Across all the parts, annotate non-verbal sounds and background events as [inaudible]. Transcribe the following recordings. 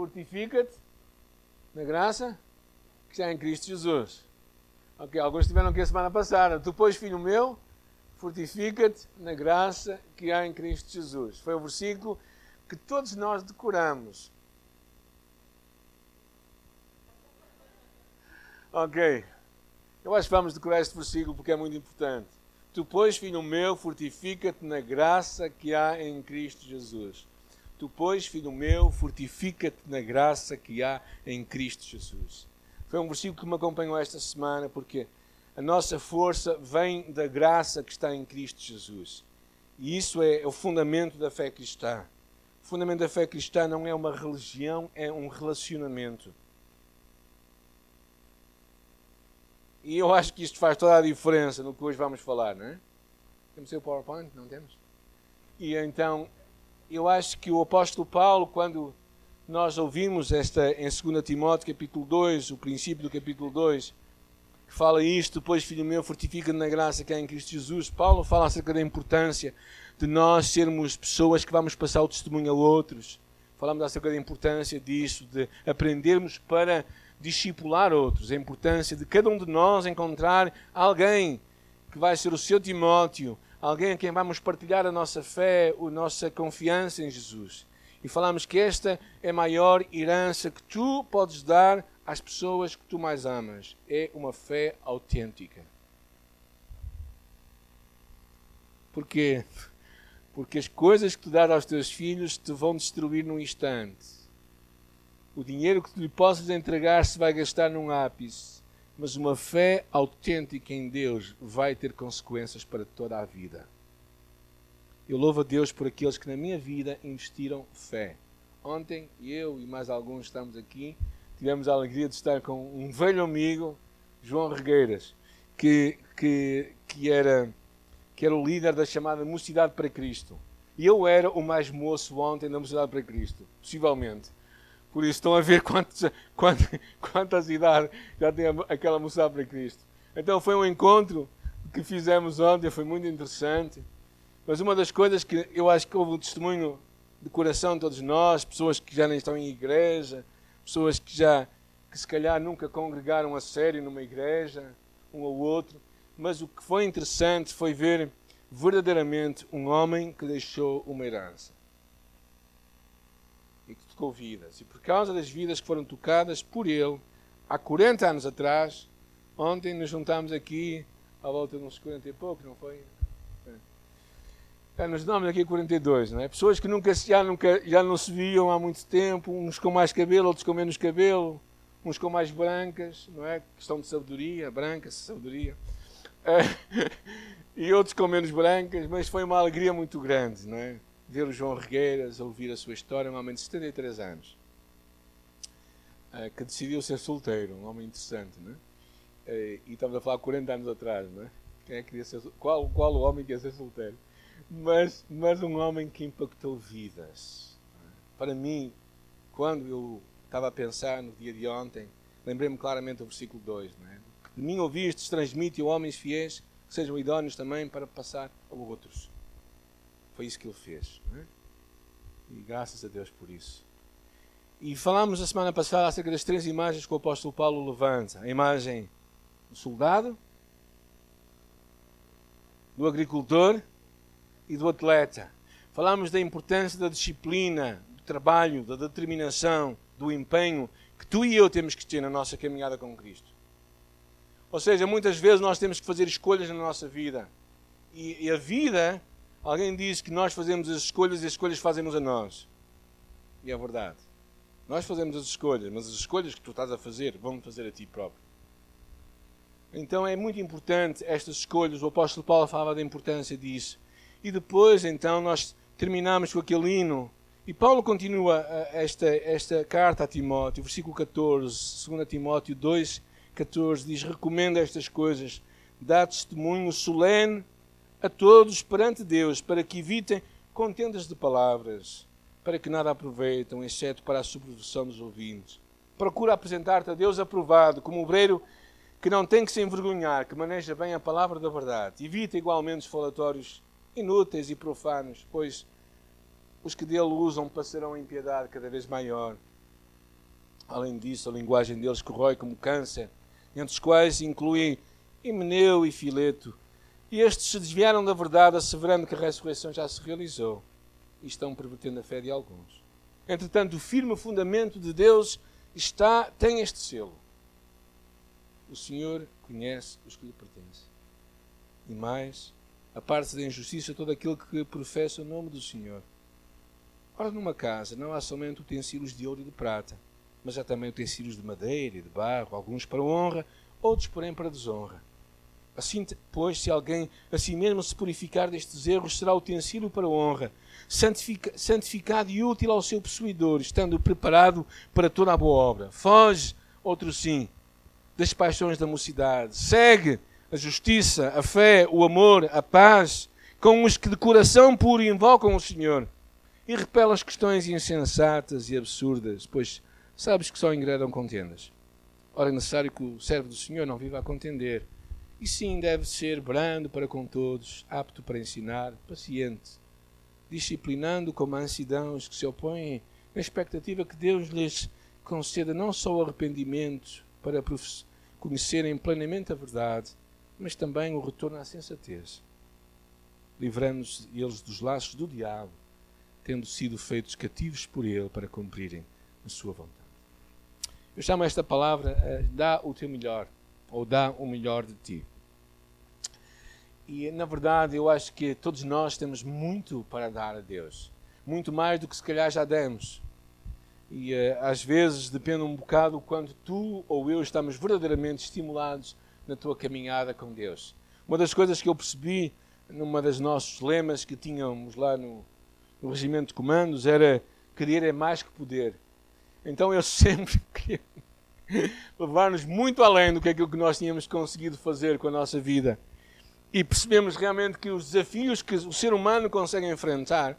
fortifica-te na graça que está em Cristo Jesus. Ok, alguns tiveram aqui a semana passada. Tu, pois, filho meu, fortifica-te na graça que há em Cristo Jesus. Foi o versículo que todos nós decoramos. Ok. Eu acho que vamos decorar este versículo porque é muito importante. Tu, pois, filho meu, fortifica-te na graça que há em Cristo Jesus. Tu, pois, filho meu, fortifica-te na graça que há em Cristo Jesus. Foi um versículo que me acompanhou esta semana, porque a nossa força vem da graça que está em Cristo Jesus. E isso é o fundamento da fé cristã. O fundamento da fé cristã não é uma religião, é um relacionamento. E eu acho que isto faz toda a diferença no que hoje vamos falar, não é? Temos o PowerPoint? Não temos? E então, eu acho que o apóstolo Paulo, quando nós ouvimos esta em 2 Timóteo capítulo 2, o princípio do capítulo 2, que fala isto, depois, filho meu, fortifica na graça que há em Cristo Jesus. Paulo fala acerca da importância de nós sermos pessoas que vamos passar o testemunho a outros. Falamos acerca da importância disso, de aprendermos para discipular outros, a importância de cada um de nós encontrar alguém que vai ser o seu Timóteo, alguém a quem vamos partilhar a nossa fé, a nossa confiança em Jesus. E falamos que esta é a maior herança que tu podes dar às pessoas que tu mais amas. É uma fé autêntica. Porquê? Porque as coisas que tu dás aos teus filhos te vão destruir num instante. O dinheiro que tu lhe possas entregar se vai gastar num ápice. Mas uma fé autêntica em Deus vai ter consequências para toda a vida. Eu louvo a Deus por aqueles que na minha vida investiram fé. Ontem, eu e mais alguns estamos aqui, tivemos a alegria de estar com um velho amigo, João Regueiras, que, que, que, era, que era o líder da chamada Mocidade para Cristo. E eu era o mais moço ontem da Mocidade para Cristo, possivelmente. Por isso estão a ver [laughs] quantos, quantas, quantas idades já tem aquela Mocidade para Cristo. Então foi um encontro que fizemos ontem, foi muito interessante. Mas uma das coisas que eu acho que houve um testemunho de coração de todos nós, pessoas que já nem estão em igreja, pessoas que já, que se calhar nunca congregaram a sério numa igreja, um ou outro, mas o que foi interessante foi ver verdadeiramente um homem que deixou uma herança e que tocou vidas. E por causa das vidas que foram tocadas por ele, há 40 anos atrás, ontem nos juntámos aqui à volta de uns 40 e pouco, não foi? É, nos damos aqui 42, não é? Pessoas que nunca, já, nunca, já não se viam há muito tempo, uns com mais cabelo, outros com menos cabelo, uns com mais brancas, não é? Questão de sabedoria, branca, sabedoria. É, [laughs] e outros com menos brancas, mas foi uma alegria muito grande, não é? Ver o João Regueiras, ouvir a sua história, um homem de 73 anos, é, que decidiu ser solteiro, um homem interessante, não é? é e estamos a falar 40 anos atrás, não é? Quem é que queria ser, qual, qual o homem que ia ser solteiro? mas, mas um homem que impactou vidas. Para mim, quando eu estava a pensar no dia de ontem, lembrei-me claramente do versículo 2. Não é? De mim ouvistes, transmite a homens fiéis que sejam idóneos também para passar a outros. Foi isso que ele fez. É? E graças a Deus por isso. E falámos a semana passada acerca das três imagens que o apóstolo Paulo levanta: a imagem do soldado, do agricultor e do atleta. Falamos da importância da disciplina, do trabalho, da determinação, do empenho que tu e eu temos que ter na nossa caminhada com Cristo. Ou seja, muitas vezes nós temos que fazer escolhas na nossa vida. E, e a vida, alguém diz que nós fazemos as escolhas e as escolhas fazem-nos a nós. E é verdade. Nós fazemos as escolhas, mas as escolhas que tu estás a fazer vão fazer a ti próprio. Então é muito importante estas escolhas. O apóstolo Paulo falava da importância disso. E depois, então, nós terminamos com aquele hino. E Paulo continua eh, esta, esta carta a Timóteo, versículo 14, 2 Timóteo 2, 14, diz: Recomenda estas coisas, dá testemunho solene a todos perante Deus, para que evitem contendas de palavras, para que nada aproveitam, exceto para a subversão dos ouvintes. Procura apresentar-te a Deus aprovado, como obreiro que não tem que se envergonhar, que maneja bem a palavra da verdade. Evita igualmente os falatórios inúteis e profanos, pois os que dele usam passarão em piedade cada vez maior, Além disso, a linguagem deles corrói como câncer, entre os quais incluem Himeneu e Fileto. E estes se desviaram da verdade, asseverando que a ressurreição já se realizou e estão pervertendo a fé de alguns. Entretanto, o firme fundamento de Deus está, tem este selo. O Senhor conhece os que lhe pertencem. E mais, aparte da injustiça todo aquele que professa o nome do Senhor. Ora, numa casa não há somente utensílios de ouro e de prata, mas há também utensílios de madeira e de barro, alguns para honra, outros, porém, para desonra. Assim, pois, se alguém a si mesmo se purificar destes erros, será utensílio para honra, santificado e útil ao seu possuidor, estando preparado para toda a boa obra. Foge, outro sim, das paixões da mocidade. Segue a justiça, a fé, o amor, a paz, com os que de coração puro invocam o Senhor. E repela as questões insensatas e absurdas, pois sabes que só engredam contendas. Ora, é necessário que o servo do Senhor não viva a contender. E sim, deve ser brando para com todos, apto para ensinar, paciente, disciplinando com mansidão os que se opõem, na expectativa que Deus lhes conceda não só o arrependimento para conhecerem plenamente a verdade, mas também o retorno à sensatez, livrando-se eles dos laços do diabo, tendo sido feitos cativos por ele para cumprirem a sua vontade. Eu chamo esta palavra uh, dá o teu melhor, ou dá o melhor de ti. E na verdade eu acho que todos nós temos muito para dar a Deus, muito mais do que se calhar já demos. E uh, às vezes depende um bocado quando tu ou eu estamos verdadeiramente estimulados na tua caminhada com Deus. Uma das coisas que eu percebi numa das nossos lemas que tínhamos lá no, no regimento de comandos era querer é mais que poder. Então eu [laughs] sempre queria levar-nos muito além do que aquilo que nós tínhamos conseguido fazer com a nossa vida. E percebemos realmente que os desafios que o ser humano consegue enfrentar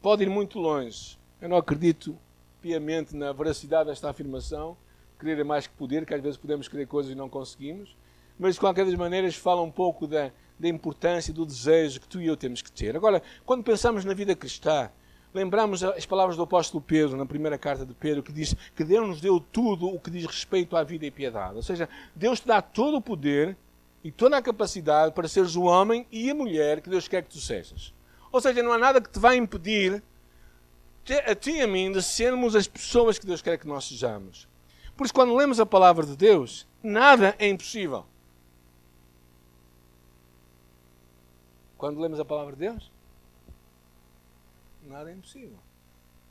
podem ir muito longe. Eu não acredito piamente na veracidade desta afirmação. Querer é mais que poder, que às vezes podemos querer coisas e não conseguimos. Mas de qualquer das maneiras fala um pouco da, da importância do desejo que tu e eu temos que ter. Agora, quando pensamos na vida cristã, lembramos as palavras do apóstolo Pedro, na primeira carta de Pedro, que diz que Deus nos deu tudo o que diz respeito à vida e piedade. Ou seja, Deus te dá todo o poder e toda a capacidade para seres o homem e a mulher que Deus quer que tu sejas. Ou seja, não há nada que te vá impedir a ti e a mim de sermos as pessoas que Deus quer que nós sejamos. Por isso, quando lemos a palavra de Deus, nada é impossível. Quando lemos a palavra de Deus, nada é impossível.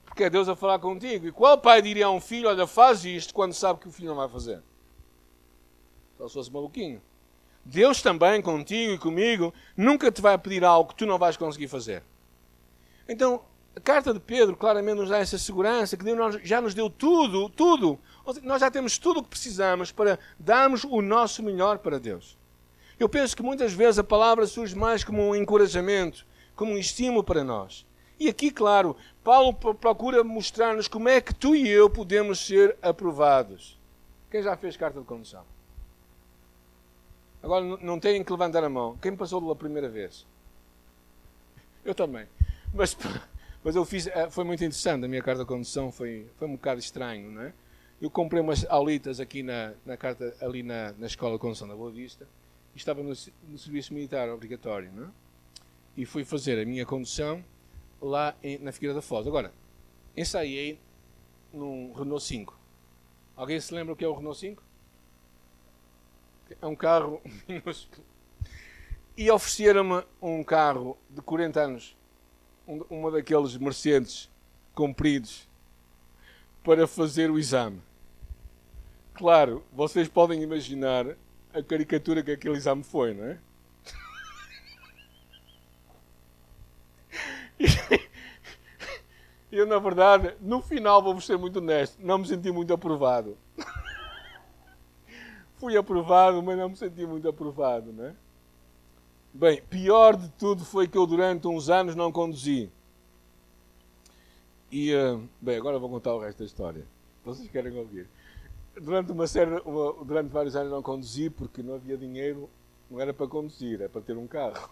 Porque é Deus a falar contigo. E qual pai diria a um filho: Olha, faz isto quando sabe que o filho não vai fazer? Só se fosse maluquinho. Deus também, contigo e comigo, nunca te vai pedir algo que tu não vais conseguir fazer. Então, a carta de Pedro claramente nos dá essa segurança que Deus já nos deu tudo, tudo. Nós já temos tudo o que precisamos para darmos o nosso melhor para Deus. Eu penso que muitas vezes a palavra surge mais como um encorajamento, como um estímulo para nós. E aqui, claro, Paulo procura mostrar-nos como é que tu e eu podemos ser aprovados. Quem já fez carta de condução? Agora não têm que levantar a mão. Quem passou pela primeira vez? Eu também. Mas, [laughs] mas eu fiz, eh, foi muito interessante. A minha carta de condução foi, foi um bocado estranho, não é? Eu comprei umas aulitas aqui na, na carta, ali na, na escola de condução da Boa Vista e estava no, no serviço militar obrigatório, não é? E fui fazer a minha condução lá em, na Figueira da Foz. Agora, ensaiei num Renault 5. Alguém se lembra o que é o Renault 5? É um carro [laughs] minúsculo. E ofereceram-me um carro de 40 anos, um, uma daqueles Mercedes compridos, para fazer o exame. Claro, vocês podem imaginar a caricatura que aquele exame foi, não é? [laughs] eu, na verdade, no final, vou-vos ser muito honesto, não me senti muito aprovado. [laughs] Fui aprovado, mas não me senti muito aprovado, né? Bem, pior de tudo foi que eu durante uns anos não conduzi. E, uh, bem, agora vou contar o resto da história. Vocês querem ouvir? Durante uma série, uma, durante vários anos não conduzi porque não havia dinheiro, não era para conduzir, era para ter um carro.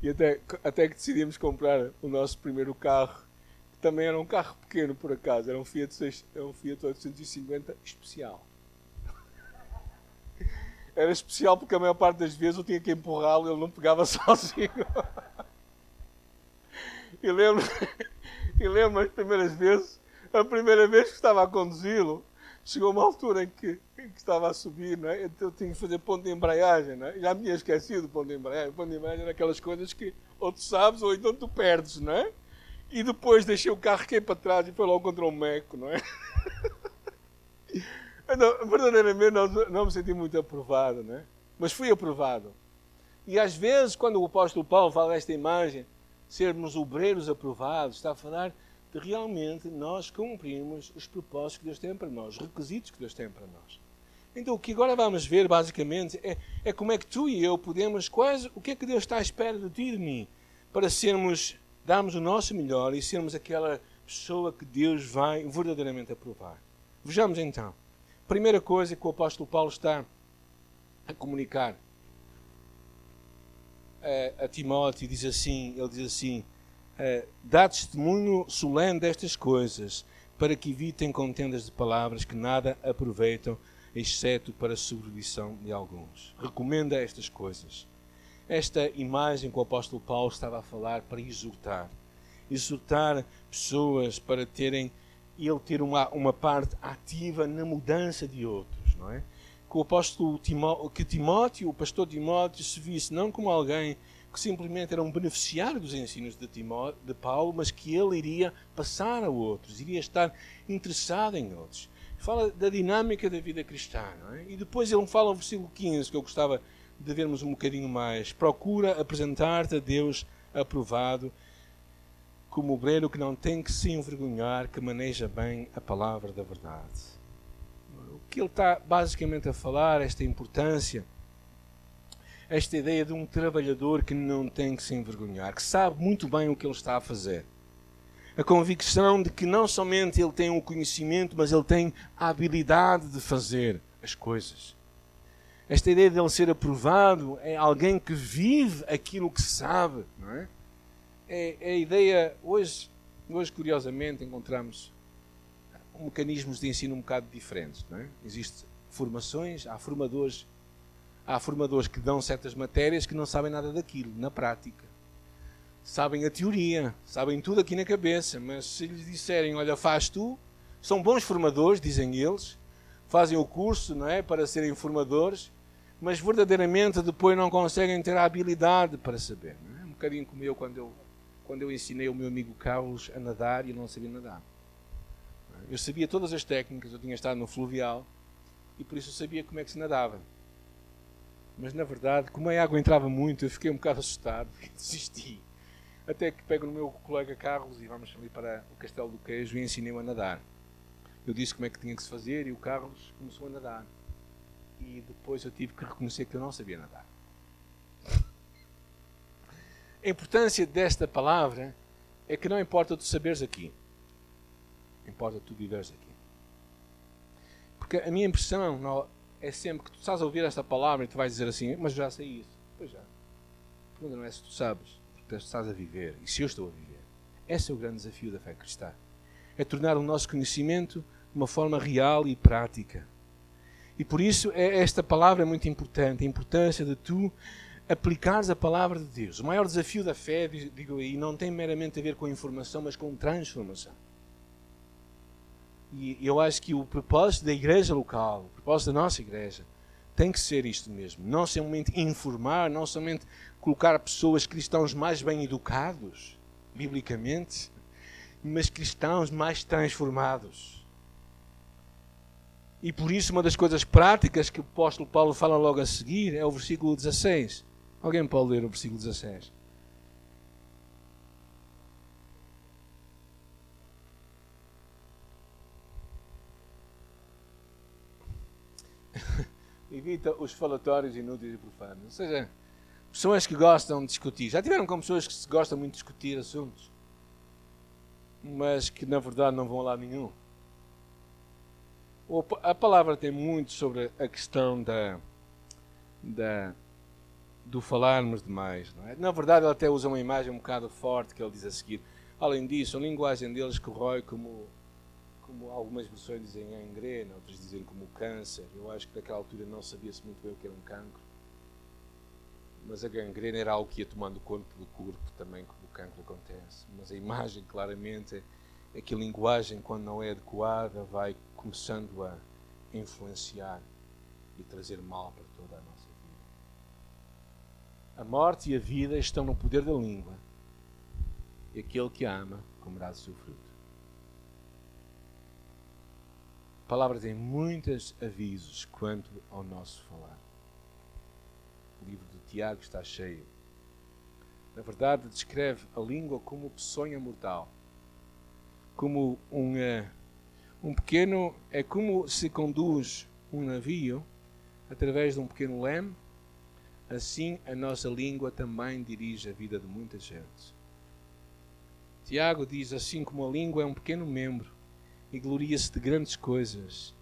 E até, até que decidimos comprar o nosso primeiro carro, que também era um carro pequeno, por acaso. Era um Fiat, 6, era um Fiat 850 especial. Era especial porque a maior parte das vezes eu tinha que empurrá-lo ele não pegava [laughs] sozinho. E lembro, e lembro as primeiras vezes, a primeira vez que estava a conduzi-lo, chegou uma altura em que, em que, estava a subir, não é? então eu tinha que fazer ponto de embreagem. Não é? Já me tinha esquecido do ponto de embreagem. O ponto de embreagem era aquelas coisas que ou tu sabes ou então tu perdes, não é? E depois deixei o carro cair para trás e foi logo contra o meco, não é? [laughs] Não, verdadeiramente não, não, me senti muito aprovado, né? mas fui aprovado. E às vezes, quando o apóstolo Paulo fala desta imagem, sermos obreiros aprovados, está a falar de realmente nós cumprimos os propósitos que Deus tem para nós, os requisitos que Deus tem para nós. Então, o que agora vamos ver, basicamente, é, é como é que tu e eu podemos, quase, o que é que Deus está à espera de ti e de mim, para sermos, darmos o nosso melhor e sermos aquela pessoa que Deus vai verdadeiramente aprovar. Vejamos então. Primeira coisa que o apóstolo Paulo está a comunicar a, a Timóteo diz assim, ele diz assim, dá testemunho solene destas coisas, para que evitem contendas de palavras que nada aproveitam, exceto para a subdição de alguns. Recomenda estas coisas. Esta imagem que o apóstolo Paulo estava a falar para exortar. Exortar pessoas para terem ele ter uma, uma parte ativa na mudança de outros, não é? Que o apóstolo Timó, que Timóteo, o pastor Timóteo, se visse não como alguém que simplesmente era um beneficiário dos ensinos de, Timó, de Paulo, mas que ele iria passar a outros, iria estar interessado em outros. Fala da dinâmica da vida cristã, não é? E depois ele fala no versículo 15, que eu gostava de vermos um bocadinho mais. Procura apresentar-te a Deus aprovado, como obreiro que não tem que se envergonhar, que maneja bem a palavra da verdade. O que ele está basicamente a falar, esta importância, esta ideia de um trabalhador que não tem que se envergonhar, que sabe muito bem o que ele está a fazer. A convicção de que não somente ele tem o conhecimento, mas ele tem a habilidade de fazer as coisas. Esta ideia de ele ser aprovado é alguém que vive aquilo que sabe, não é? É, é a ideia. Hoje, hoje, curiosamente, encontramos mecanismos de ensino um bocado diferentes. É? Existem formações, há formadores, há formadores que dão certas matérias que não sabem nada daquilo, na prática. Sabem a teoria, sabem tudo aqui na cabeça, mas se lhes disserem, olha, faz tu, são bons formadores, dizem eles, fazem o curso não é, para serem formadores, mas verdadeiramente depois não conseguem ter a habilidade para saber. É? Um bocadinho como eu quando eu quando eu ensinei o meu amigo Carlos a nadar e ele não sabia nadar. Eu sabia todas as técnicas, eu tinha estado no fluvial e por isso eu sabia como é que se nadava. Mas na verdade, como a água entrava muito, eu fiquei um bocado assustado [laughs] e desisti. Até que pego no meu colega Carlos e vamos ali para o Castelo do Queijo e ensinei-o a nadar. Eu disse como é que tinha que se fazer e o Carlos começou a nadar. E depois eu tive que reconhecer que eu não sabia nadar. A importância desta palavra é que não importa tu saberes aqui, importa tu viveres aqui. Porque a minha impressão não, é sempre que tu estás a ouvir esta palavra e tu vais dizer assim, mas já sei isso. Pois já. A pergunta não é se tu sabes, porque tu estás a viver e se eu estou a viver. Esse é o grande desafio da fé cristã. É tornar o nosso conhecimento de uma forma real e prática. E por isso é, esta palavra é muito importante, a importância de tu aplicares a palavra de Deus. O maior desafio da fé, digo aí, não tem meramente a ver com informação, mas com transformação. E eu acho que o propósito da igreja local, o propósito da nossa igreja, tem que ser isto mesmo. Não somente informar, não somente colocar pessoas cristãos mais bem educados, biblicamente, mas cristãos mais transformados. E por isso, uma das coisas práticas que o apóstolo Paulo fala logo a seguir é o versículo 16. Alguém pode ler o versículo 16? [laughs] Evita os falatórios inúteis e profanos. Ou seja, pessoas que gostam de discutir. Já tiveram com pessoas que gostam muito de discutir assuntos, mas que na verdade não vão a lado nenhum. A palavra tem muito sobre a questão da, da do falarmos demais. É? Na verdade, ele até usa uma imagem um bocado forte que ele diz a seguir: Além disso, a linguagem deles corrói como, como algumas versões dizem a engrena, outras dizem como câncer. Eu acho que naquela altura não sabia-se muito bem o que era um cancro. Mas a gangrena era algo que ia tomando conta do corpo também, como o cancro acontece. Mas a imagem, claramente, é que a linguagem, quando não é adequada, vai começando a influenciar e trazer mal para toda a nossa. A morte e a vida estão no poder da língua. E aquele que a ama comerá do seu fruto. A palavra tem muitos avisos quanto ao nosso falar. O livro de Tiago está cheio. Na verdade, descreve a língua como peçonha mortal. Como um, um pequeno. É como se conduz um navio através de um pequeno leme, assim a nossa língua também dirige a vida de muita gente. Tiago diz: assim como a língua é um pequeno membro e gloria-se de grandes coisas,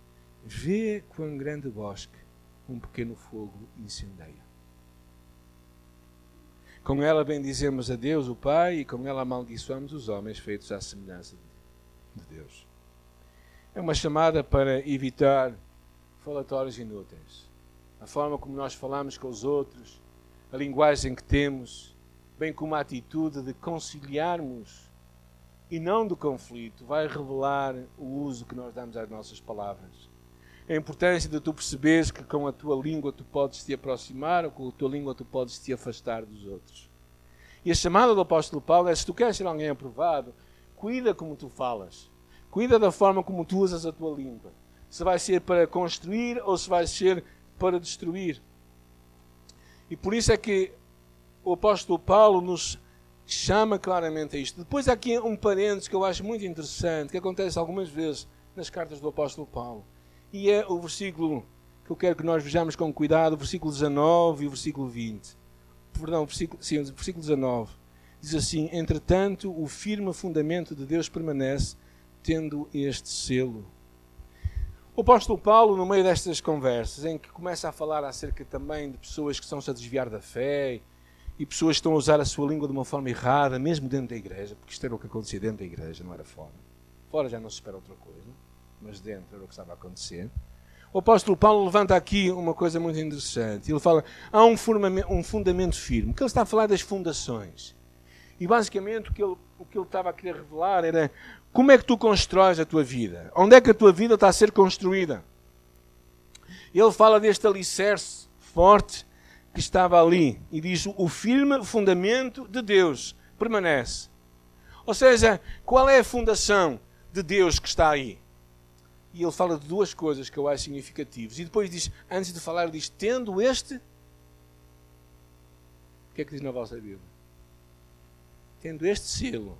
vê quão grande bosque um pequeno fogo incendeia. Com ela bendizemos a Deus, o Pai, e com ela amaldiçoamos os homens feitos à semelhança de Deus. É uma chamada para evitar falatórios inúteis a forma como nós falamos com os outros, a linguagem que temos, bem como a atitude de conciliarmos e não do conflito, vai revelar o uso que nós damos às nossas palavras. A importância de tu perceberes que com a tua língua tu podes te aproximar ou com a tua língua tu podes te afastar dos outros. E a chamada do apóstolo Paulo é: se tu queres ser alguém aprovado, cuida como tu falas, cuida da forma como tu usas a tua língua. Se vai ser para construir ou se vai ser para destruir. E por isso é que o apóstolo Paulo nos chama claramente a isto. Depois há aqui um parênteses que eu acho muito interessante, que acontece algumas vezes nas cartas do apóstolo Paulo. E é o versículo que eu quero que nós vejamos com cuidado, o versículo 19 e o versículo 20. Perdão, versículo, sim, versículo 19. Diz assim: Entretanto, o firme fundamento de Deus permanece, tendo este selo o apóstolo Paulo, no meio destas conversas, em que começa a falar acerca também de pessoas que estão-se a desviar da fé e pessoas que estão a usar a sua língua de uma forma errada, mesmo dentro da igreja, porque isto era o que acontecia dentro da igreja, não era fora. Fora já não se espera outra coisa, mas dentro era o que estava a acontecer. O apóstolo Paulo levanta aqui uma coisa muito interessante. Ele fala: há um fundamento, um fundamento firme, que ele está a falar das fundações. E basicamente o que, ele, o que ele estava a querer revelar era como é que tu constróis a tua vida? Onde é que a tua vida está a ser construída? Ele fala deste alicerce forte que estava ali e diz: o firme fundamento de Deus permanece. Ou seja, qual é a fundação de Deus que está aí? E ele fala de duas coisas que eu acho significativas. E depois diz, antes de falar, diz: tendo este. O que é que diz na vossa Bíblia? Tendo este selo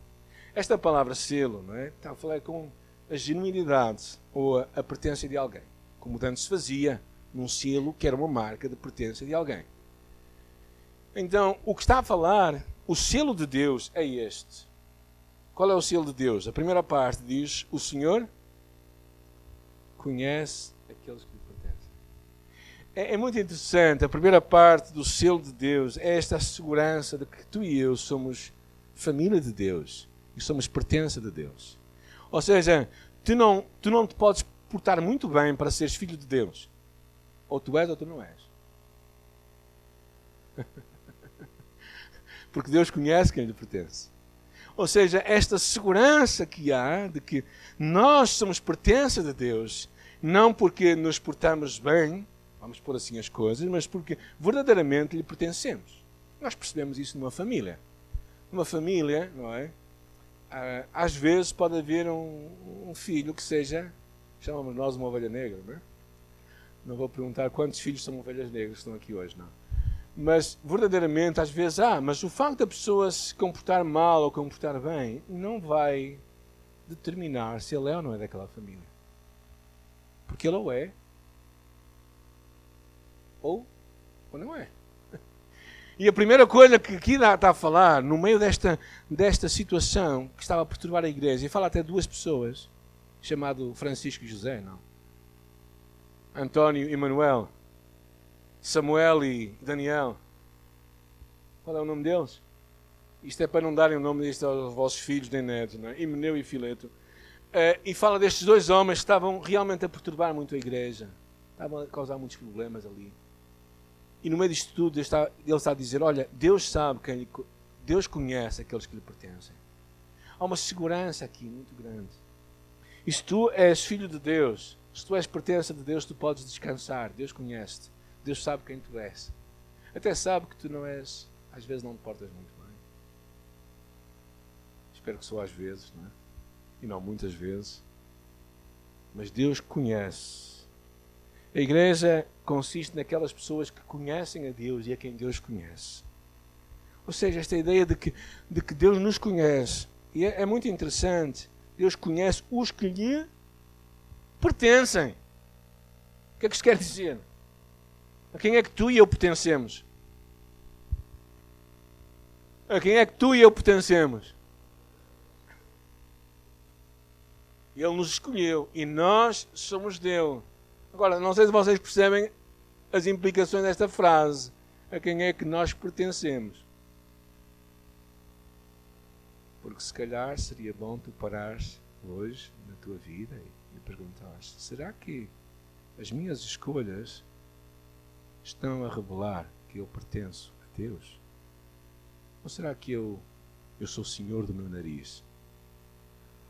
esta palavra selo não é? está a falar com a genuinidade ou a, a pertença de alguém, como antes se fazia num selo que era uma marca de pertença de alguém. Então, o que está a falar, o selo de Deus é este. Qual é o selo de Deus? A primeira parte diz: O Senhor conhece aqueles que lhe pertencem. É, é muito interessante. A primeira parte do selo de Deus é esta segurança de que tu e eu somos família de Deus e somos pertença de Deus. Ou seja, tu não, tu não te podes portar muito bem para seres filho de Deus. Ou tu és ou tu não és. [laughs] Porque Deus conhece quem lhe pertence. Ou seja, esta segurança que há de que nós somos pertença de Deus, não porque nos portamos bem, vamos pôr assim as coisas, mas porque verdadeiramente lhe pertencemos. Nós percebemos isso numa família. Numa família, não é? Ah, às vezes pode haver um, um filho que seja, chamamos nós uma ovelha negra, não é? Não vou perguntar quantos filhos são ovelhas negras que estão aqui hoje, não. Mas verdadeiramente, às vezes, ah, mas o facto da pessoa se comportar mal ou comportar bem não vai determinar se ele é ou não é daquela família. Porque ele ou é, ou, ou não é. E a primeira coisa que aqui está a falar, no meio desta, desta situação que estava a perturbar a igreja, e fala até duas pessoas, chamado Francisco José, não? António e Manuel, Samuel e Daniel. Qual é o nome deles? Isto é para não darem o nome disto aos vossos filhos nem netos, não é? Himeneu e Fileto. Uh, e fala destes dois homens que estavam realmente a perturbar muito a igreja. Estavam a causar muitos problemas ali. E no meio disto tudo, ele está, ele está a dizer: Olha, Deus sabe quem Deus conhece aqueles que lhe pertencem. Há uma segurança aqui muito grande. E se tu és filho de Deus, se tu és pertença de Deus, tu podes descansar. Deus conhece-te. Deus sabe quem tu és. Até sabe que tu não és, às vezes não te portas muito bem. Espero que só às vezes, não é? E não muitas vezes. Mas Deus conhece. A igreja consiste naquelas pessoas que conhecem a Deus e a quem Deus conhece. Ou seja, esta ideia de que, de que Deus nos conhece. E é, é muito interessante. Deus conhece os que lhe pertencem. O que é que isto quer dizer? A quem é que tu e eu pertencemos? A quem é que tu e eu pertencemos? Ele nos escolheu e nós somos dele. Agora, não sei se vocês percebem as implicações desta frase. A quem é que nós pertencemos? Porque se calhar seria bom tu parares hoje na tua vida e me perguntares: será que as minhas escolhas estão a revelar que eu pertenço a Deus? Ou será que eu, eu sou senhor do meu nariz?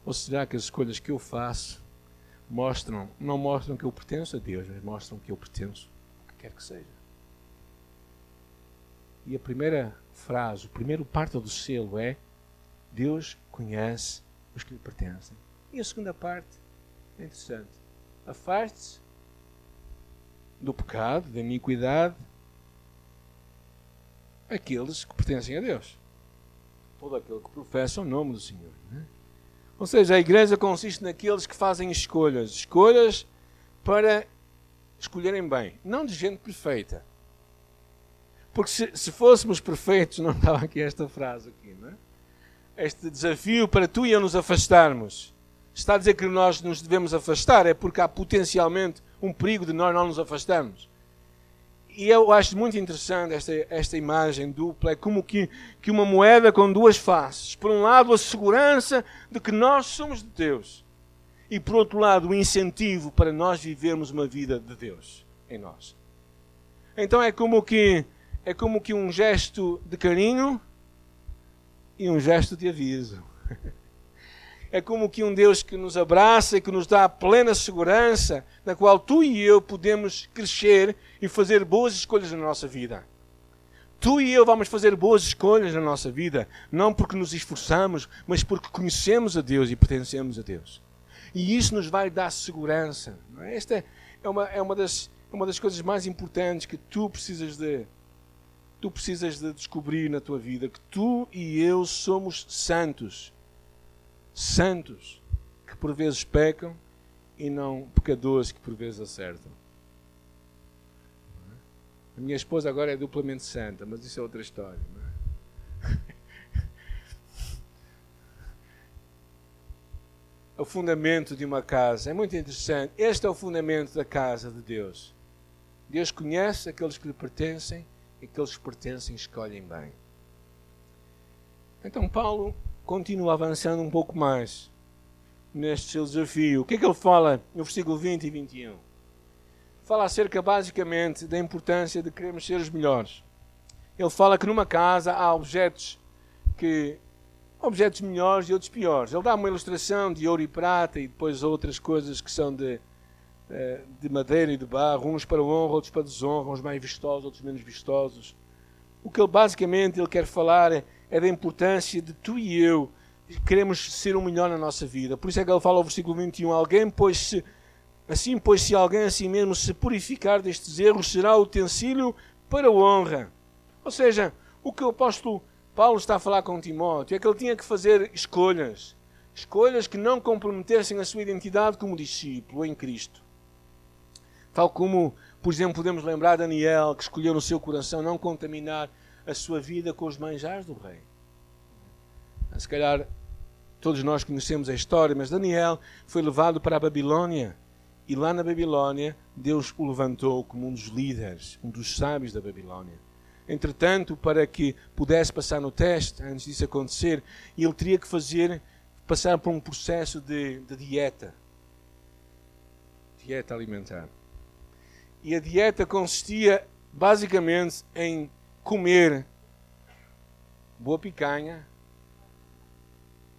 Ou será que as escolhas que eu faço mostram, não mostram que eu pertenço a Deus, mas mostram que eu pertenço a que quer que seja? E a primeira frase, o primeiro parte do selo é Deus conhece os que lhe pertencem. E a segunda parte é interessante. Afaste-se do pecado, da iniquidade, aqueles que pertencem a Deus. Todo aquele que professa o nome do Senhor. Né? Ou seja, a igreja consiste naqueles que fazem escolhas. Escolhas para escolherem bem. Não de gente perfeita. Porque se, se fôssemos perfeitos, não estava aqui esta frase aqui, não é? este desafio para tu e eu nos afastarmos. Está a dizer que nós nos devemos afastar, é porque há potencialmente um perigo de nós não nos afastarmos. E eu acho muito interessante esta, esta imagem dupla, é como que, que uma moeda com duas faces. Por um lado, a segurança de que nós somos de Deus. E por outro lado, o incentivo para nós vivermos uma vida de Deus em nós. Então é como que, é como que um gesto de carinho e um gesto de aviso. [laughs] É como que um Deus que nos abraça e que nos dá plena segurança, na qual tu e eu podemos crescer e fazer boas escolhas na nossa vida. Tu e eu vamos fazer boas escolhas na nossa vida, não porque nos esforçamos, mas porque conhecemos a Deus e pertencemos a Deus. E isso nos vai dar segurança. É? Esta é uma, é uma, das, é uma das coisas mais importantes que tu precisas de, tu precisas de descobrir na tua vida que tu e eu somos santos. Santos que por vezes pecam e não pecadores que por vezes acertam. A minha esposa agora é duplamente santa, mas isso é outra história. É? [laughs] o fundamento de uma casa é muito interessante. Este é o fundamento da casa de Deus. Deus conhece aqueles que lhe pertencem aqueles que pertencem escolhem bem. Então Paulo continua avançando um pouco mais neste seu desafio. O que é que ele fala no versículo 20 e 21? Fala acerca basicamente da importância de queremos ser os melhores. Ele fala que numa casa há objetos que objetos melhores e outros piores. Ele dá uma ilustração de ouro e prata e depois outras coisas que são de eh, de madeira e de barro, uns para honra, outros para desonra, uns mais vistosos, outros menos vistosos. O que ele basicamente ele quer falar é, da importância de tu e eu queremos ser o melhor na nossa vida. Por isso é que ele fala no versículo 21, alguém pois se assim pois se alguém assim mesmo se purificar destes erros, será utensílio para honra. Ou seja, o que o apóstolo Paulo está a falar com Timóteo é que ele tinha que fazer escolhas. Escolhas que não comprometessem a sua identidade como discípulo em Cristo. Tal como, por exemplo, podemos lembrar Daniel, que escolheu no seu coração não contaminar a sua vida com os manjares do rei. Se calhar todos nós conhecemos a história, mas Daniel foi levado para a Babilônia. E lá na Babilônia, Deus o levantou como um dos líderes, um dos sábios da Babilônia. Entretanto, para que pudesse passar no teste, antes disso acontecer, ele teria que fazer, passar por um processo de, de dieta. Dieta alimentar. E a dieta consistia basicamente em comer boa picanha.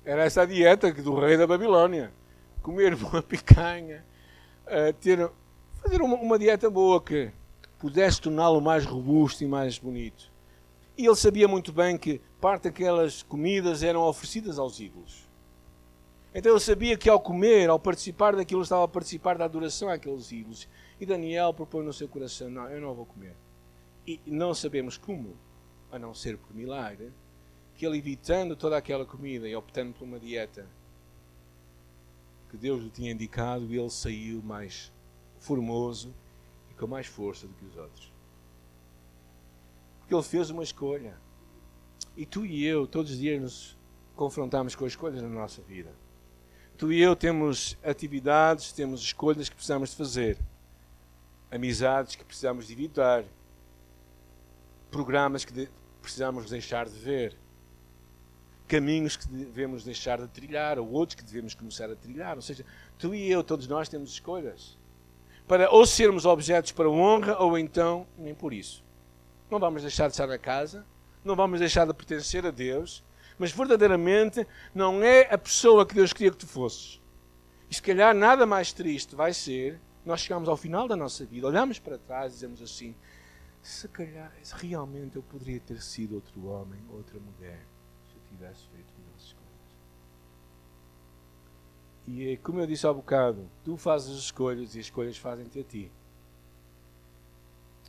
Era essa a dieta do rei da Babilônia. Comer [laughs] boa picanha, uh, ter, fazer uma, uma dieta boa que pudesse torná-lo mais robusto e mais bonito. E ele sabia muito bem que parte daquelas comidas eram oferecidas aos ídolos. Então ele sabia que ao comer, ao participar daquilo, estava a participar da adoração àqueles ídolos. E Daniel propõe no seu coração: Não, eu não vou comer. E não sabemos como, a não ser por milagre, que ele, evitando toda aquela comida e optando por uma dieta que Deus lhe tinha indicado, ele saiu mais formoso e com mais força do que os outros. Porque ele fez uma escolha. E tu e eu, todos os dias, nos confrontamos com as escolhas na nossa vida. Tu e eu temos atividades, temos escolhas que precisamos de fazer, amizades que precisamos de evitar, programas que precisamos deixar de ver, caminhos que devemos deixar de trilhar, ou outros que devemos começar a trilhar. Ou seja, tu e eu, todos nós temos escolhas para ou sermos objetos para honra, ou então nem por isso. Não vamos deixar de estar na casa, não vamos deixar de pertencer a Deus, mas verdadeiramente não é a pessoa que Deus queria que tu fosses. E se calhar nada mais triste vai ser nós chegamos ao final da nossa vida, olhamos para trás e dizemos assim: se calhar realmente eu poderia ter sido outro homem, outra mulher, se eu tivesse feito melhores escolhas. E como eu disse há bocado, tu fazes as escolhas e as escolhas fazem-te a ti.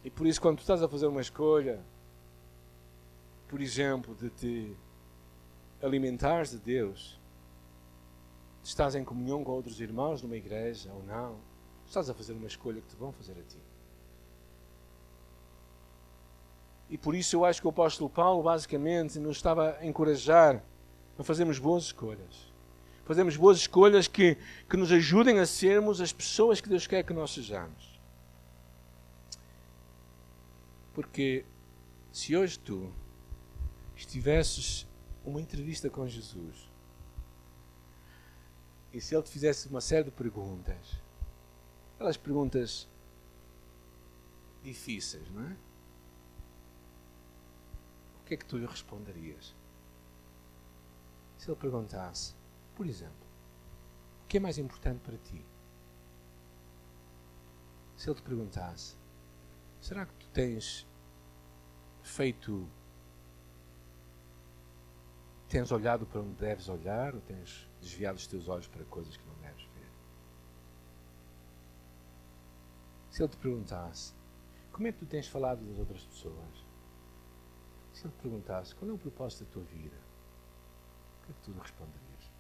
E por isso, quando tu estás a fazer uma escolha, por exemplo, de te alimentares de Deus, estás em comunhão com outros irmãos numa igreja ou não, estás a fazer uma escolha que te vão fazer a ti. E por isso eu acho que o apóstolo Paulo basicamente nos estava a encorajar a fazermos boas escolhas. Fazermos boas escolhas que, que nos ajudem a sermos as pessoas que Deus quer que nós sejamos. Porque se hoje tu estivesses uma entrevista com Jesus e se ele te fizesse uma série de perguntas, aquelas perguntas difíceis, não é? Que é que tu lhe responderias? Se ele perguntasse, por exemplo, o que é mais importante para ti? Se ele te perguntasse, será que tu tens feito. Tens olhado para onde deves olhar ou tens desviado os teus olhos para coisas que não deves ver? Se ele te perguntasse, como é que tu tens falado das outras pessoas? Se ele te perguntasse qual é o propósito da tua vida, o que é que tu responderias?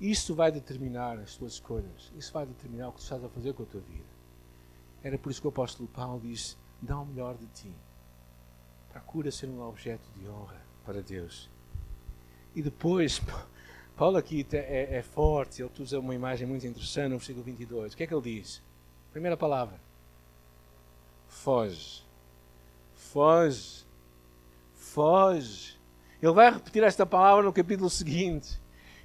Isso vai determinar as tuas escolhas. Isso vai determinar o que tu estás a fazer com a tua vida. Era por isso que o apóstolo Paulo disse: dá o melhor de ti. Procura ser um objeto de honra para Deus. E depois, [laughs] Paulo aqui é, é forte, ele usa uma imagem muito interessante no versículo 22. O que é que ele diz? Primeira palavra: foge foge, foge. Ele vai repetir esta palavra no capítulo seguinte.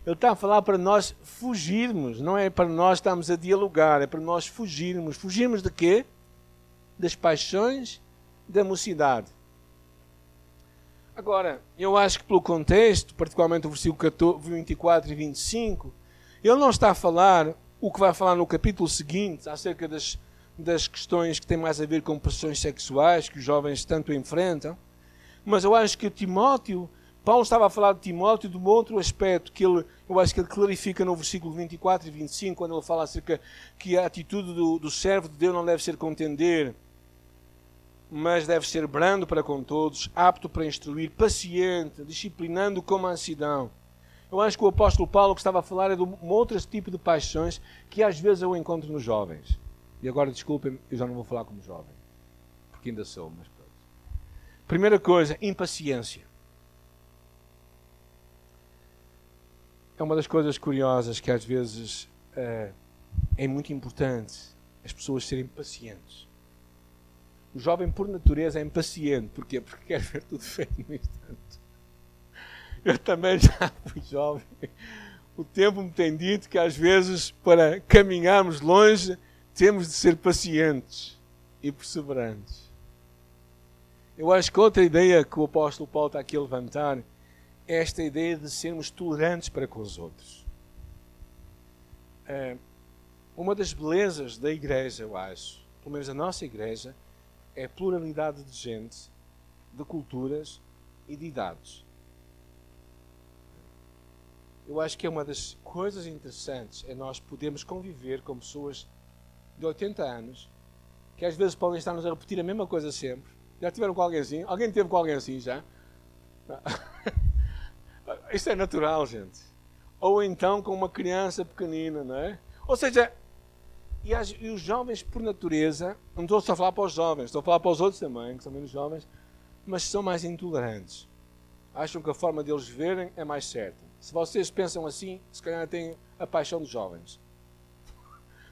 Ele está a falar para nós fugirmos, não é para nós estarmos a dialogar, é para nós fugirmos. Fugirmos de quê? Das paixões da mocidade. Agora, eu acho que pelo contexto, particularmente o versículo 14, 24 e 25, ele não está a falar o que vai falar no capítulo seguinte acerca das das questões que têm mais a ver com pressões sexuais que os jovens tanto enfrentam. Mas eu acho que Timóteo, Paulo estava a falar de Timóteo de um outro aspecto que ele, eu acho que ele clarifica no versículo 24 e 25, quando ele fala acerca que a atitude do, do servo de Deus não deve ser contender, mas deve ser brando para com todos, apto para instruir, paciente, disciplinando com mansidão. Eu acho que o apóstolo Paulo que estava a falar é de um outro tipo de paixões que às vezes eu encontro nos jovens. E agora, desculpem, eu já não vou falar como jovem, porque ainda sou, mas pronto. Primeira coisa, impaciência. É uma das coisas curiosas que às vezes é, é muito importante as pessoas serem pacientes. O jovem, por natureza, é impaciente. Porquê? Porque quer ver tudo feito no instante. Eu também já fui jovem. O tempo me tem dito que, às vezes, para caminharmos longe, temos de ser pacientes e perseverantes. Eu acho que outra ideia que o apóstolo Paulo está aqui a levantar é esta ideia de sermos tolerantes para com os outros. É, uma das belezas da igreja, eu acho, pelo menos a nossa igreja, é a pluralidade de gente, de culturas e de idades. Eu acho que é uma das coisas interessantes é nós podermos conviver com pessoas de 80 anos que às vezes podem estar-nos a repetir a mesma coisa sempre. Já tiveram com alguém assim? Alguém teve com alguém assim já? [laughs] Isto é natural, gente. Ou então com uma criança pequenina, não é? Ou seja, e, as, e, os jovens, por natureza, não estou só a falar para os jovens, estou a falar para os outros também, que são menos jovens, mas são mais intolerantes. Acham que a forma deles verem é mais certa. Se vocês pensam assim, se calhar têm a paixão dos jovens.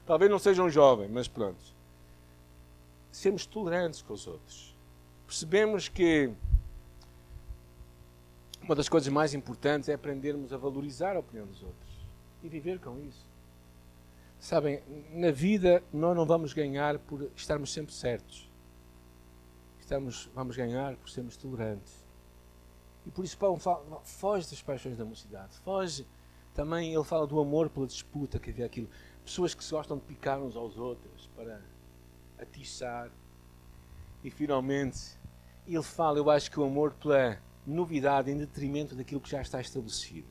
Talvez não sejam jovens, mas pronto. Sermos tolerantes com os outros. Percebemos que uma das coisas mais importantes é aprendermos a valorizar a opinião dos outros e viver com isso. Sabem, na vida nós não vamos ganhar por estarmos sempre certos. Estamos, vamos ganhar por sermos tolerantes. E por isso Paulo fala, foge das paixões da mocidade. Foge também, ele fala do amor pela disputa, que havia aquilo. Pessoas que se gostam de picar uns aos outros para atiçar. E finalmente, ele fala, eu acho que o amor pela novidade em detrimento daquilo que já está estabelecido.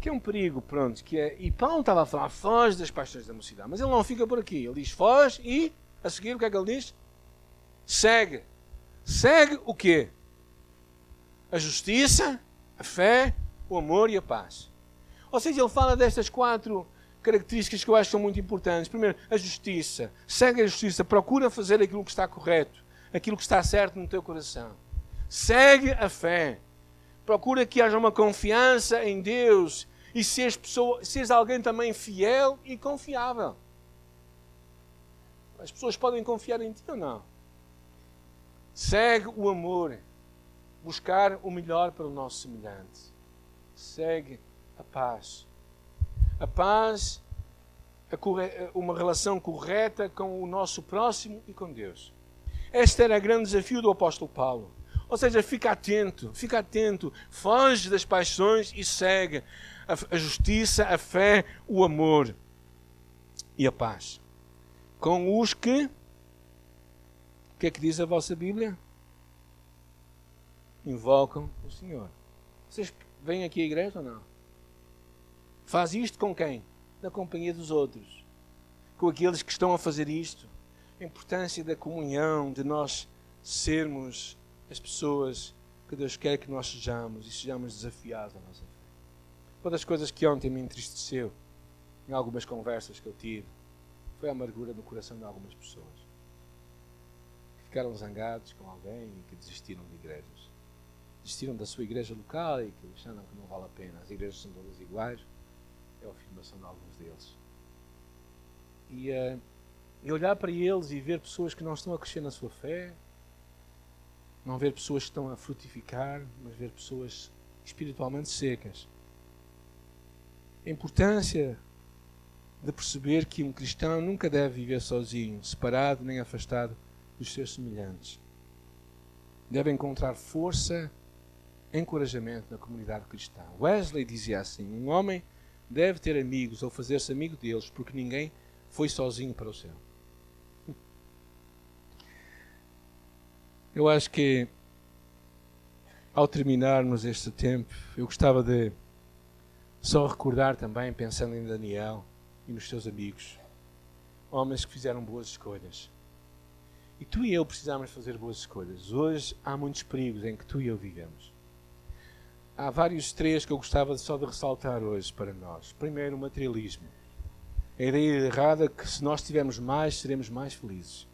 Que é um perigo, pronto. Que é, e Paulo estava a falar, foge das paixões da mocidade. Mas ele não fica por aqui. Ele diz, foge e, a seguir, o que é que ele diz? Segue. Segue o quê? A justiça, a fé, o amor e a paz. Ou seja, ele fala destas quatro características que eu acho que são muito importantes. Primeiro, a justiça. Segue a justiça. Procura fazer aquilo que está correto. Aquilo que está certo no teu coração. Segue a fé. Procura que haja uma confiança em Deus e seres, pessoa, seres alguém também fiel e confiável. As pessoas podem confiar em ti ou não? Segue o amor. Buscar o melhor para o nosso semelhante. Segue a paz. A paz, uma relação correta com o nosso próximo e com Deus. Este era o grande desafio do apóstolo Paulo. Ou seja, fica atento, fica atento, foge das paixões e segue a, justiça, a fé, o amor e a paz. Com os que. O que é que diz a vossa Bíblia? Invocam o Senhor. Vocês vêm aqui à igreja ou não? Faz isto com quem? Na companhia dos outros. Com aqueles que estão a fazer isto. A importância da comunhão, de nós sermos as pessoas que Deus quer que nós sejamos e sejamos desafiados à nossa fé. Uma das coisas que ontem me entristeceu, em algumas conversas que eu tive, foi a amargura no coração de algumas pessoas. Que ficaram zangados com alguém e que desistiram de igrejas. Desistiram da sua igreja local e que acharam que não vale a pena. As igrejas são todas iguais. É a afirmação de alguns deles. E, uh, e olhar para eles e ver pessoas que não estão a crescer na sua fé, não ver pessoas que estão a frutificar, mas ver pessoas espiritualmente secas. A importância de perceber que um cristão nunca deve viver sozinho, separado nem afastado dos seus semelhantes. Deve encontrar força, encorajamento na comunidade cristã. Wesley dizia assim: um homem deve ter amigos ou fazer-se amigo deles, porque ninguém foi sozinho para o céu. Eu acho que ao terminarmos este tempo, eu gostava de só recordar também, pensando em Daniel e nos seus amigos, homens que fizeram boas escolhas. E tu e eu precisamos fazer boas escolhas. Hoje há muitos perigos em que tu e eu vivemos. Há vários três que eu gostava só de ressaltar hoje para nós. Primeiro, o materialismo. A ideia errada que se nós tivermos mais, seremos mais felizes.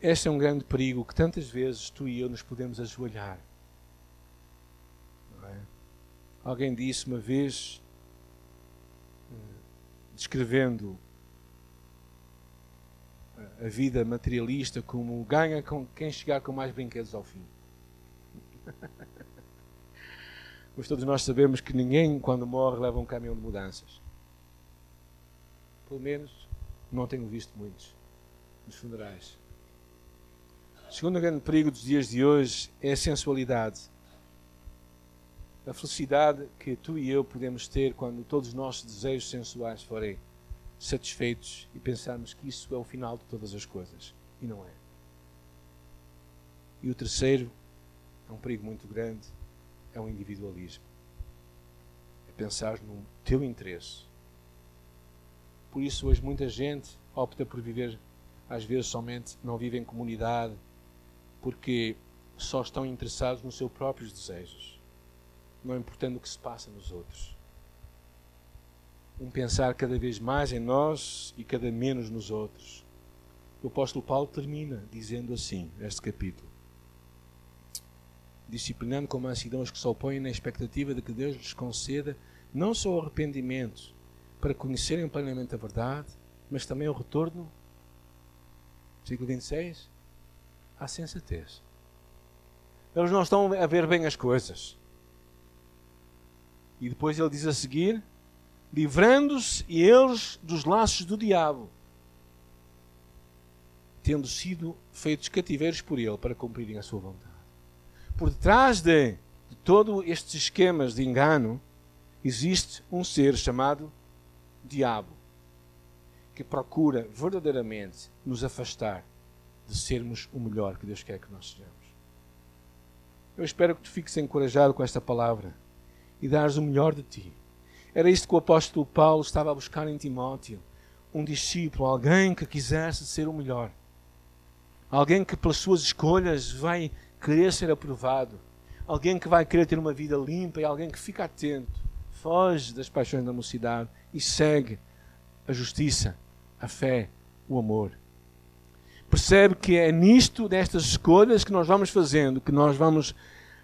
Este é um grande perigo que tantas vezes tu e eu nos podemos ajoelhar. É? Alguém disse uma vez, eh, descrevendo a vida materialista como ganha com quem chegar com mais brinquedos ao fim. [laughs] Mas todos nós sabemos que ninguém, quando morre, leva um caminhão de mudanças. Pelo menos não tenho visto muitos nos funerais. O segundo grande perigo dos dias de hoje é a sensualidade. A felicidade que tu e eu podemos ter quando todos os nossos desejos sensuais forem satisfeitos e pensarmos que isso é o final de todas as coisas. E não é. E o terceiro é um perigo muito grande, é o individualismo. É pensar no teu interesse. Por isso hoje muita gente opta por viver, às vezes somente não vive em comunidade, porque só estão interessados nos seus próprios desejos, não importando o que se passa nos outros um pensar cada vez mais em nós e cada menos nos outros. O apóstolo Paulo termina dizendo assim, este capítulo: Disciplinando com mansidão os que se opõem na expectativa de que Deus lhes conceda não só o arrependimento para conhecerem plenamente a verdade, mas também o retorno, versículo 26, à sensatez. Eles não estão a ver bem as coisas. E depois ele diz a seguir: livrando-se eles dos laços do diabo, tendo sido feitos cativeiros por ele para cumprirem a sua vontade. Por detrás de, de todos estes esquemas de engano, existe um ser chamado Diabo, que procura verdadeiramente nos afastar de sermos o melhor que Deus quer que nós sejamos. Eu espero que tu fiques encorajado com esta palavra e dares o melhor de ti era isto que o apóstolo Paulo estava a buscar em Timóteo. Um discípulo, alguém que quisesse ser o melhor. Alguém que pelas suas escolhas vai querer ser aprovado. Alguém que vai querer ter uma vida limpa e alguém que fica atento, foge das paixões da mocidade e segue a justiça, a fé, o amor. Percebe que é nisto, nestas escolhas que nós vamos fazendo, que nós vamos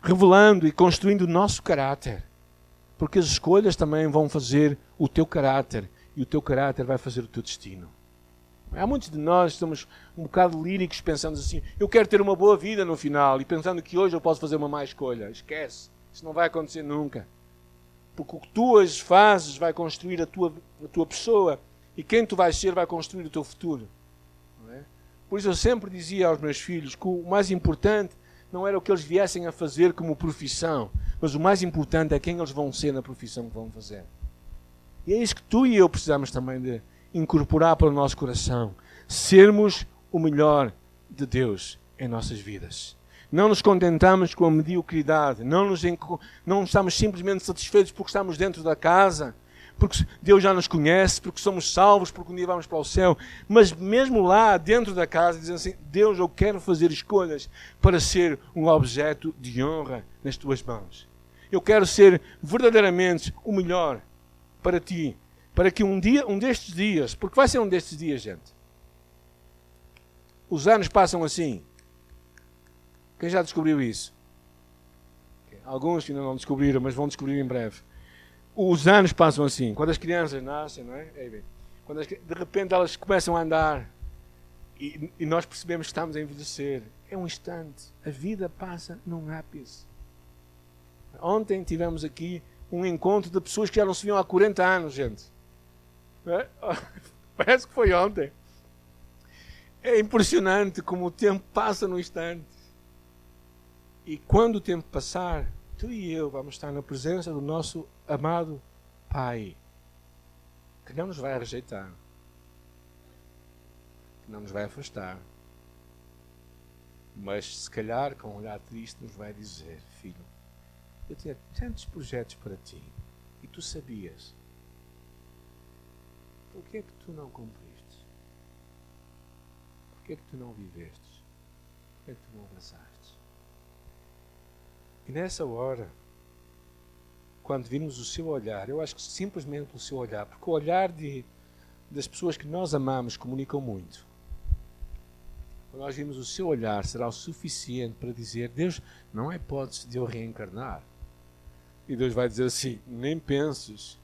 revelando e construindo o nosso caráter. Porque as escolhas também vão fazer o teu caráter e o teu caráter vai fazer o teu destino. Há muitos de nós que estamos um bocado líricos pensando assim: eu quero ter uma boa vida no final e pensando que hoje eu posso fazer uma má escolha. Esquece, isso não vai acontecer nunca. Porque o que tu fazes vai construir a tua, a tua pessoa e quem tu vais ser vai construir o teu futuro. É? Por isso eu sempre dizia aos meus filhos que o mais importante não era o que eles viessem a fazer como profissão, mas o mais importante é quem eles vão ser na profissão que vão fazer. E é isso que tu e eu precisamos também de incorporar para o nosso coração. Sermos o melhor de Deus em nossas vidas. Não nos contentamos com a mediocridade, não, nos, não estamos simplesmente satisfeitos porque estamos dentro da casa, porque Deus já nos conhece, porque somos salvos, porque um dia vamos para o céu. Mas mesmo lá, dentro da casa, dizem assim: Deus, eu quero fazer escolhas para ser um objeto de honra nas tuas mãos. Eu quero ser verdadeiramente o melhor para ti, para que um dia, um destes dias, porque vai ser um destes dias, gente. Os anos passam assim. Quem já descobriu isso? Alguns ainda não descobriram, mas vão descobrir em breve. Os anos passam assim. Quando as crianças nascem, não é? Quando as, de repente elas começam a andar e, e nós percebemos que estamos a envelhecer. É um instante. A vida passa num ápice. Ontem tivemos aqui um encontro de pessoas que já não se viam há 40 anos, gente. É? [laughs] Parece que foi ontem. É impressionante como o tempo passa no instante. E quando o tempo passar, tu e eu vamos estar na presença do nosso amado Pai, que não nos vai rejeitar, que não nos vai afastar, mas se calhar com um olhar triste nos vai dizer: Filho, eu tinha tantos projetos para ti e tu sabias. Por que é que tu não cumpriste? Por que é que tu não viveste? Por que é que tu não abraçaste? E nessa hora, quando vimos o seu olhar, eu acho que simplesmente o seu olhar, porque o olhar de, das pessoas que nós amamos comunicam muito. Quando nós vimos o seu olhar, será o suficiente para dizer: Deus, não há hipótese de eu reencarnar. E Deus vai dizer assim: nem penses.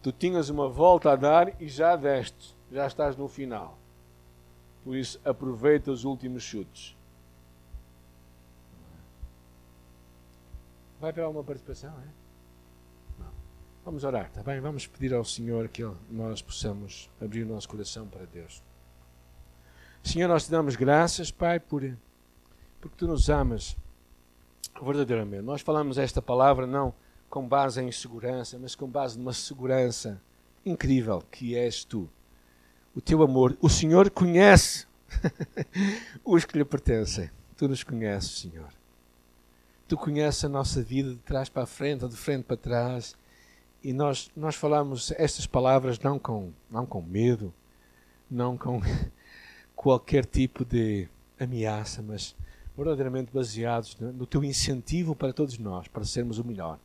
Tu tinhas uma volta a dar e já deste, já estás no final. Por isso, aproveita os últimos chutes. Vai para alguma participação, é? Não. Vamos orar, está bem? Vamos pedir ao Senhor que nós possamos abrir o nosso coração para Deus. Senhor, nós te damos graças, Pai, por, porque tu nos amas verdadeiramente. Nós falamos esta palavra não com base em segurança, mas com base numa segurança incrível que és tu. O teu amor. O Senhor conhece [laughs] os que lhe pertencem. Tu nos conheces, Senhor. Tu conheces a nossa vida de trás para a frente, ou de frente para trás. E nós, nós falamos estas palavras não com, não com medo, não com [laughs] qualquer tipo de ameaça, mas verdadeiramente baseados no teu incentivo para todos nós, para sermos o melhor.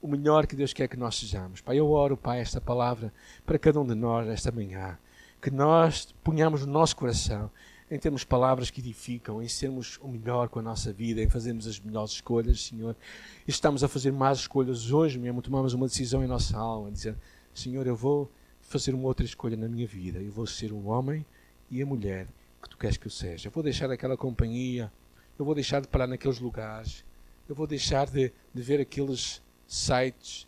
O melhor que Deus quer que nós sejamos. Pai, eu oro, Pai, esta palavra para cada um de nós esta manhã. Que nós ponhamos no nosso coração em termos palavras que edificam, em sermos o melhor com a nossa vida, em fazermos as melhores escolhas, Senhor. Estamos a fazer mais escolhas hoje mesmo, tomamos uma decisão em nossa alma, dizer, Senhor, eu vou fazer uma outra escolha na minha vida, eu vou ser um homem e a mulher que tu queres que eu seja. Eu vou deixar aquela companhia, eu vou deixar de parar naqueles lugares, eu vou deixar de, de ver aqueles sites,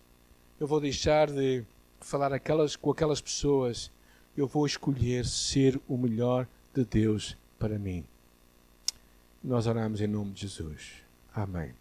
eu vou deixar de falar aquelas, com aquelas pessoas, eu vou escolher ser o melhor de Deus para mim. Nós oramos em nome de Jesus. Amém.